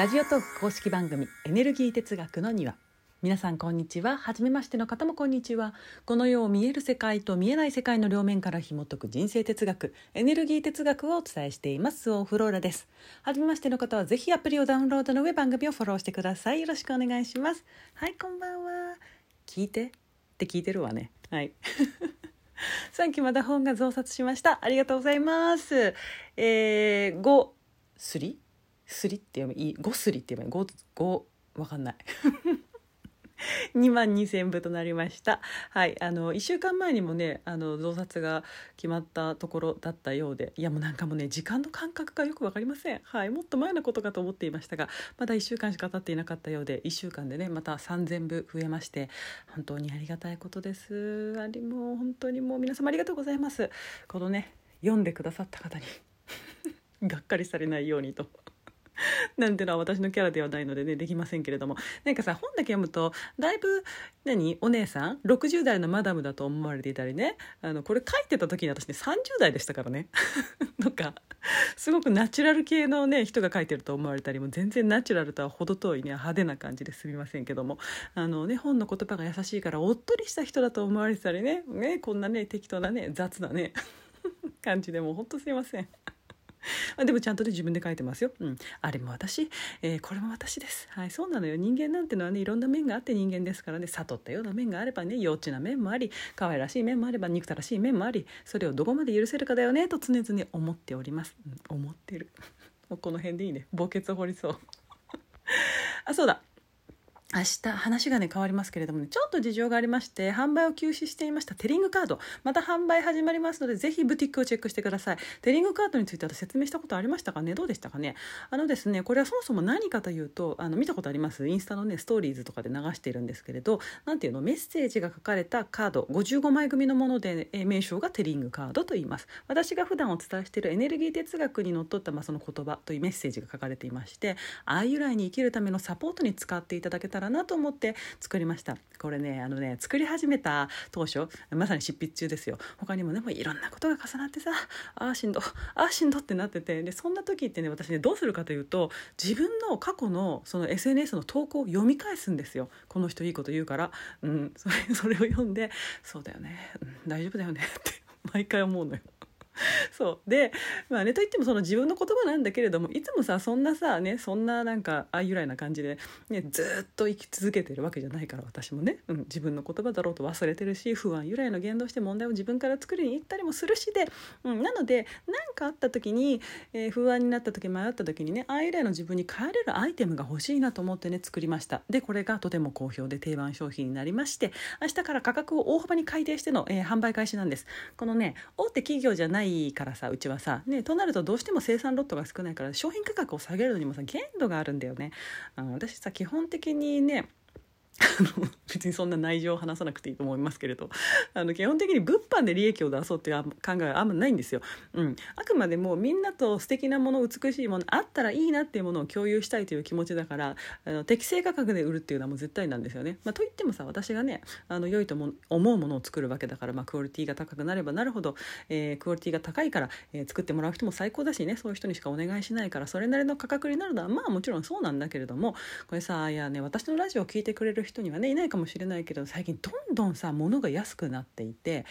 ラジオトーク公式番組エネルギー哲学の庭。皆さんこんにちは。初めましての方もこんにちは。この世を見える世界と見えない世界の両面から紐解く人生哲学エネルギー哲学をお伝えしています。オフローラです。初めましての方はぜひアプリをダウンロードの上番組をフォローしてください。よろしくお願いします。はいこんばんは。聞いて？って聞いてるわね。はい。さっきまだ本が増刷しました。ありがとうございます。えー、5すり？すりって読めいい5すりって読め5 5わかんない。2万2,000部となりました。はいあの1週間前にもねあの増刷が決まったところだったようでいやもうなんかもうね時間の感覚がよく分かりません。はいもっと前のことかと思っていましたがまだ1週間しか経っていなかったようで1週間でねまた3,000部増えまして本当にありがたいことです。ありもう本当にもう皆様ありがとうございます。このね読んでくださった方に がっかりされないようにと。なんてのは私のキャラではないのでねできませんけれども。なんかさ本だけ読むとだいぶ何？お姉さん？60代のマダムだと思われていたりね。あのこれ書いてた時に私ね30代でしたからね。とかすごくナチュラル系のね人が書いてると思われたりも全然ナチュラルとは程遠いね派手な感じですみませんけども。あのね本の言葉が優しいからおっとりした人だと思われてたりね。ねこんなね適当なね雑なね 感じでもうほんとすいません。でもちゃんとね自分で書いてますよ。うん、あれも私、えー、これも私です。はい、そうなのよ。人間なんてのはねいろんな面があって人間ですからね悟ったような面があればね幼稚な面もあり可愛らしい面もあれば憎たらしい面もありそれをどこまで許せるかだよねと常々思っております。うん、思ってる。もうこの辺でいいね。墓穴掘りそう。あそうだ明日話がね変わりますけれどもねちょっと事情がありまして販売を休止していましたテリングカード。また販売始まりますのでぜひブティックをチェックしてください。テリングカードについては説明したことありましたかね？どうでしたかね？あのですねこれはそもそも何かというとあの見たことあります？インスタのねストーリーズとかで流しているんですけれど何ていうの？メッセージが書かれたカード。55枚組のもので、え名称がテリングカードと言います。私が普段お伝えしているエネルギー哲学にのっとった、まあ、その言葉というメッセージが書かれていまして愛由来に生きるためのサポートに使っていただけたらなと思って作りました。これねあのね作り始めた当初まさに執筆中ですよ。他にもねもういろんなことが重なってさああしんどああしんどってなってて。でそんな時ってね私ねどうするかというと自分の過去のその SNS の投稿を読み返すんですよ。この人いいこと言うから、うん、それそれを読んでそうだよね、うん、大丈夫だよねって毎回思うのよ。そう。でまあねといってもその自分の言葉なんだけれどもいつもさそんなさねそんななんかあ由来な感じで、ね、ずっと生き続けてるわけじゃないから私もね、うん、自分の言葉だろうと忘れてるし不安由来の言動して問題を自分から作りに行ったりもするしで、うん、なので何かあった時に、えー、不安になった時迷った時にねあ由来の自分に変えれるアイテムが欲しいなと思ってね作りました。でこれがとても好評で定番商品になりまして明日から価格を大幅に改定しての、えー、販売開始なんです。このね大手企業じゃないいからさうちはさねとなるとどうしても生産ロットが少ないから商品価格を下げるのにもさ限度があるんだよね。あの私さ基本的にね別にそんな内情を話さなくていいと思いますけれど。あの基本的に物販で利益を出そうっていう考えはあんまないんですよ、うん、あくまでもみんなと素敵なもの美しいものあったらいいなっていうものを共有したいという気持ちだからあの適正価格で売るっていうのはもう絶対なんですよね、まあ、といってもさ私がねあの良いと思うものを作るわけだから、まあ、クオリティが高くなればなるほど、えー、クオリティが高いから、えー、作ってもらう人も最高だしね。そういう人にしかお願いしないからそれなりの価格になるのはまあもちろんそうなんだけれどもこれさいやね私のラジオを聴いてくれる人人にはねいないかもしれないけど最近どんどんさ物が安くなっていて、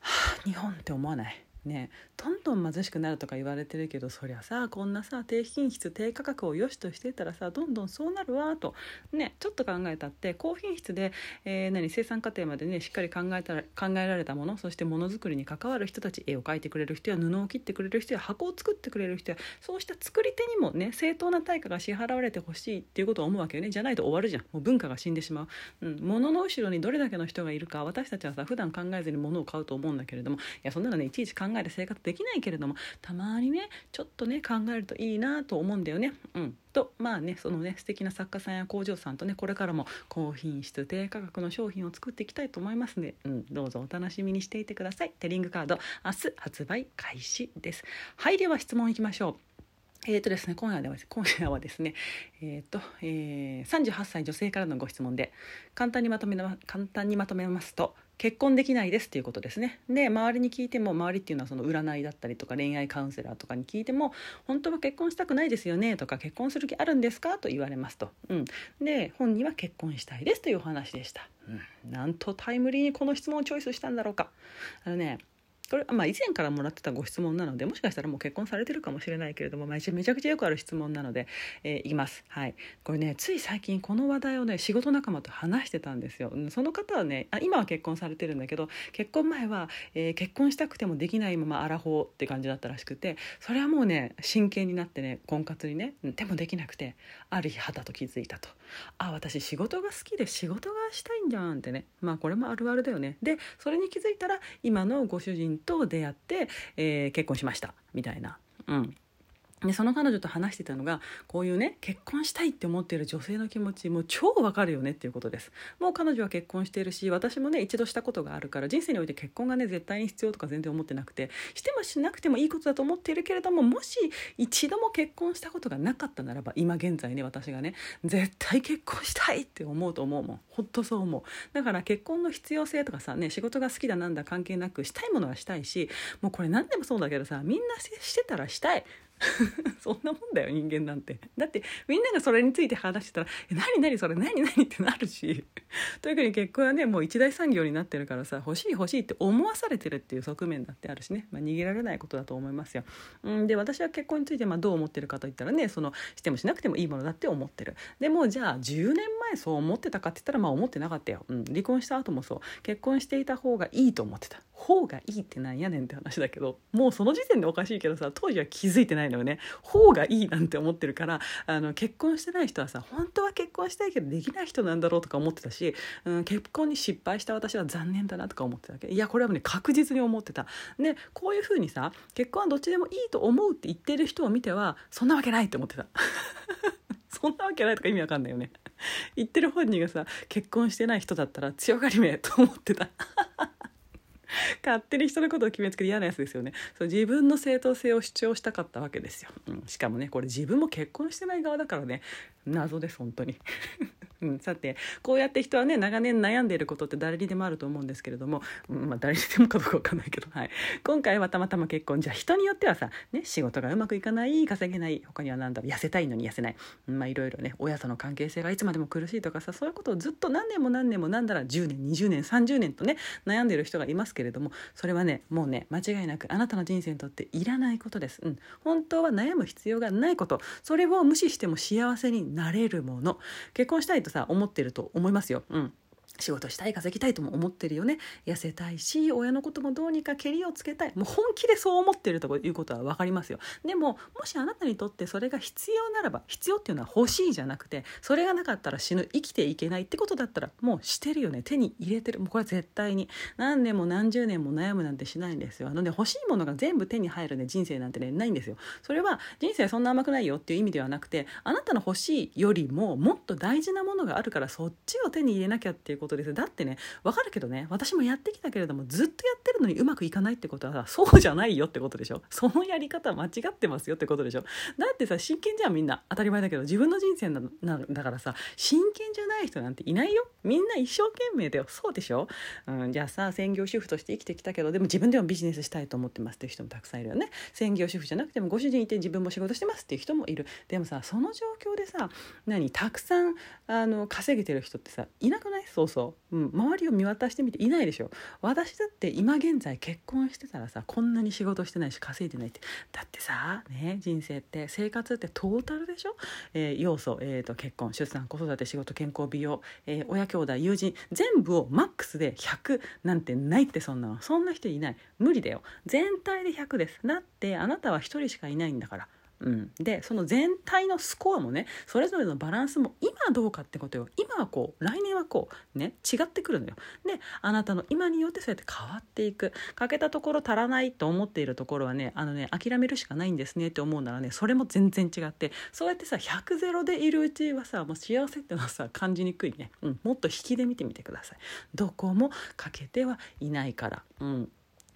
はあ、日本って思わない？ね。どんどん貧しくなるとか言われてるけどそりゃさこんなさ低品質低価格を良しとしてたらさどんどんそうなるわと。ねちょっと考えたって高品質で、えー、何生産過程までねしっかり考えたら考えられたものそしてものづくりに関わる人たち絵を描いてくれる人や布を切ってくれる人や箱を作ってくれる人やそうした作り手にもね正当な対価が支払われてほしいっていうことを思うわけよね。じゃないと終わるじゃん。もう文化が死んでしまう、うん、物の後ろにどれだけの人がいるか私たちはさ普段考えずに物を買うと思うんだけれども。いやそんなのねいちいち考えて生活できないけれどもたまにねちょっとね考えるといいなと思うんだよね。うん。とまあねそのね素敵な作家さんや工場さんとねこれからも高品質低価格の商品を作っていきたいと思いますので、うん、どうぞお楽しみにしていてください。テリングカード明日発売開始です。はいでは質問いきましょう。えーとですね、今夜では今夜はですね、えーとえー、38歳女性からのご質問で簡単にまとめ簡単にまとめますと結婚できないですっていうことですね。で周りに聞いても周りっていうのはその占いだったりとか恋愛カウンセラーとかに聞いても本当は結婚したくないですよねとか結婚する気あるんですか？と言われますと、うん、で本人は結婚したいですというお話でした、うん、なんとタイムリーにこの質問をチョイスしたんだろうか。あのねこれ、まあ、以前からもらってたご質問なのでもしかしたらもう結婚されてるかもしれないけれども、まあ、めちゃくちゃよくある質問なので、えー、いきます。はい、これねつい最近この話題をね仕事仲間と話してたんですよ。その方はねあ今は結婚されてるんだけど結婚前は、えー、結婚したくてもできないままアラフォーって感じだったらしくてそれはもうね真剣になってね婚活にねでもできなくてある日はたと気づいたと。あ私仕事が好きで仕事がしたいんじゃんってねまあこれもあるあるだよね。でそれに気づいたら今のご主人と出会って、えー、結婚しましたみたいな。うんでその彼女と話してたのがこういうね結婚したいって思っている女性の気持ちもう超わかるよねっていうことです。もう彼女は結婚しているし私もね一度したことがあるから人生において結婚がね絶対に必要とか全然思ってなくてしてもしなくてもいいことだと思っているけれどももし一度も結婚したことがなかったならば今現在ね私がね絶対結婚したいって思うと思うもん。ほんとそう思う。だから結婚の必要性とかさね仕事が好きだなんだ関係なくしたいものはしたいしもうこれ何でもそうだけどさみんなしてたらしたい。そんなもんだよ人間なんて。だってみんながそれについて話してたら「え何何それ何何?」ってなるし。特に結婚はねもう一大産業になってるからさ欲しい欲しいって思わされてるっていう側面だってあるしね、まあ、逃げられないことだと思いますよ。うんで私は結婚についてまあどう思ってるかといったらねそのしてもしなくてもいいものだって思ってる。でもじゃあ10年前そう思ってたかって言ったらまあ思ってなかったよ、うん、離婚した後もそう。結婚していた方がいいと思ってた。方がいいってなんやねんって話だけどもうその時点でおかしいけどさ当時は気づいてないのよね方がいいなんて思ってるからあの結婚してない人はさ本当は結婚したいけどできない人なんだろうとか思ってたし、うん、結婚に失敗した私は残念だなとか思ってたわけ。いやこれはね確実に思ってた。でこういうふうにさ結婚はどっちでもいいと思うって言ってる人を見てはそんなわけないって思ってた。そんなわけないとか意味わかんないよね。言ってる本人がさ結婚してない人だったら強がりめと思ってた。勝手に人のことを決めつけて嫌なやつですよね。そう自分の正当性を主張したかったわけですよ、うん、しかもねこれ自分も結婚してない側だからね。謎です本当に。うん、さてこうやって人はね長年悩んでいることって誰にでもあると思うんですけれども、うん、まあ、誰にでもかどうか分かんないけど、はい、今回はたまたま結婚。じゃあ人によってはさ、ね、仕事がうまくいかない稼げない他には何だろう痩せたいのに痩せない、うんまあ、いろいろね親との関係性がいつまでも苦しいとかさそういうことをずっと何年も何年もなんだら10年20年30年とね悩んでいる人がいますけれどもそれはねもうね間違いなくあなたの人生にとっていらないことです、うん、本当は悩む必要がないこと。それを無視しても幸せになれるもの。結婚したいとさ思ってると思いますよ。うん仕事したい稼ぎたいとも思ってるよね。痩せたいし親のこともどうにかけりをつけたい。もう本気でそう思ってるということは分かりますよ。でももしあなたにとってそれが必要ならば必要っていうのは欲しいじゃなくてそれがなかったら死ぬ生きていけないってことだったらもうしてるよね。手に入れてる。もうこれは絶対に。何年も何十年も悩むなんてしないんですよ。あのね欲しいものが全部手に入るね。人生なんてねないんですよ。それは人生そんな甘くないよっていう意味ではなくてあなたの欲しいよりももっと大事なものがあるからそっちを手に入れなきゃっていうことです。だってねわかるけどね私もやってきたけれどもずっとやってるのにうまくいかないってことはさそうじゃないよってことでしょ。そのやり方間違ってますよってことでしょ。だってさ真剣じゃんみんな。当たり前だけど自分の人生なんだからさ真剣じゃない人なんていないよ。みんな一生懸命だよ。そうでしょ、うん、じゃあさ専業主婦として生きてきたけどでも自分でもビジネスしたいと思ってますっていう人もたくさんいるよね。専業主婦じゃなくてもご主人いて自分も仕事してますっていう人もいる。でもさその状況でさ何たくさんあの稼げてる人ってさいなくない？そうそう、う。ん、周りを見渡してみていないでしょ。私だって今現在結婚してたらさこんなに仕事してないし稼いでないって。だってさね人生って生活ってトータルでしょ、えー、要素、えーと、結婚出産子育て仕事健康美容、えー、親兄弟友人。全部をマックスで100なんてないってそんなそんな人いない。無理だよ。全体で100です。だってあなたは1人しかいないんだから。うん、でその全体のスコアもねそれぞれのバランスも今どうかってことよ。今はこう来年はこうね違ってくるのよ。であなたの今によってそうやって変わっていく。欠けたところ足らないと思っているところはねあのね諦めるしかないんですねって思うならねそれも全然違ってそうやってさ100ゼロでいるうちはさもう幸せってのはさ感じにくいね、うん、もっと引きで見てみてください。どこも欠けてはいないから。うん。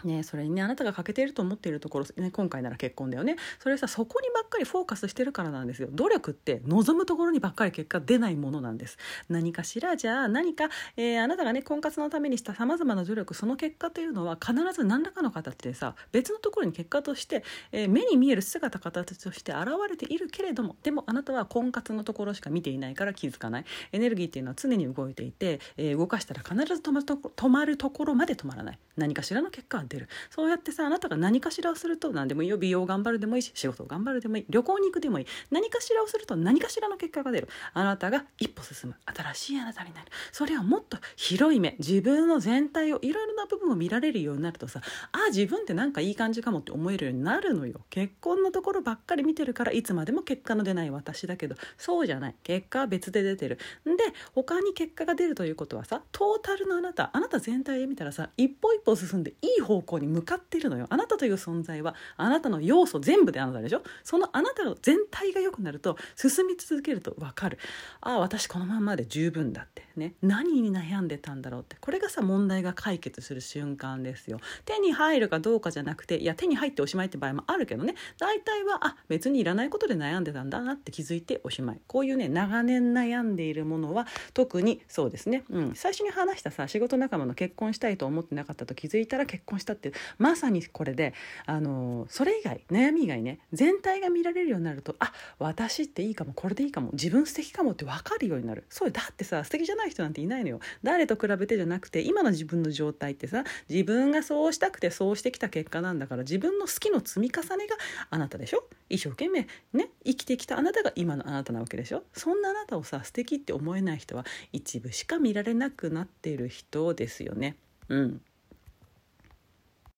ね、それにねあなたが欠けていると思っているところ、ね、今回なら結婚だよね。それさそこにばっかりフォーカスしてるからなんですよ。努力って望むところにばっかり結果出ないものなんです。何かしらじゃあ何か、えー、あなたがね婚活のためにしたさまざまな努力その結果というのは必ず何らかの形でさ別のところに結果として、えー、目に見える姿形として現れているけれどもでもあなたは婚活のところしか見ていないから気づかない。エネルギーっていうのは常に動いていて、えー、動かしたら必ず止まると止まるところまで止まらない。何かしらの結果は出る。そうやってさあなたが何かしらをすると何でもいいよ。美容頑張るでもいいし仕事を頑張るでもいい。旅行に行くでもいい。何かしらをすると何かしらの結果が出る。あなたが一歩進む。新しいあなたになる。それはもっと広い目。自分の全体をいろいろな部分を見られるようになるとさあ自分ってなんかいい感じかもって思えるようになるのよ。結婚のところばっかり見てるからいつまでも結果の出ない私だけど。そうじゃない。結果は別で出てる。で他に結果が出るということはさトータルのあなたあなた全体で見たらさ一歩一歩進んでいい方向に向かってるのよ。あなたという存在はあなたの要素全部であなたでしょ？そのあなたの全体が良くなると進み続けると分かる。ああ私このままで十分だって。ね。何に悩んでたんだろうって。これがさ問題が解決する瞬間ですよ。手に入るかどうかじゃなくていや手に入っておしまいって場合もあるけどね。大体はあ別にいらないことで悩んでたんだなって気づいておしまい。こういうね長年悩んでいるものは特にそうですね、うん、最初に話したさ仕事仲間の結婚したいと思ってなかったと気づいたら結婚したってまさにこれであのそれ以外悩み以外ね全体が見られるようになるとあ私っていいかもこれでいいかも自分素敵かもって分かるようになる。そうだってさ素敵じゃない人なんていないのよ。誰と比べてじゃなくて今の自分の状態ってさ自分がそうしたくてそうしてきた結果なんだから自分の好きの積み重ねがあなたでしょ？一生懸命ね生きてきたあなたが今のあなたなわけでしょ？そんなあなたをさ素敵って思えない人は一部しか見られなくなっている人ですよね。うん。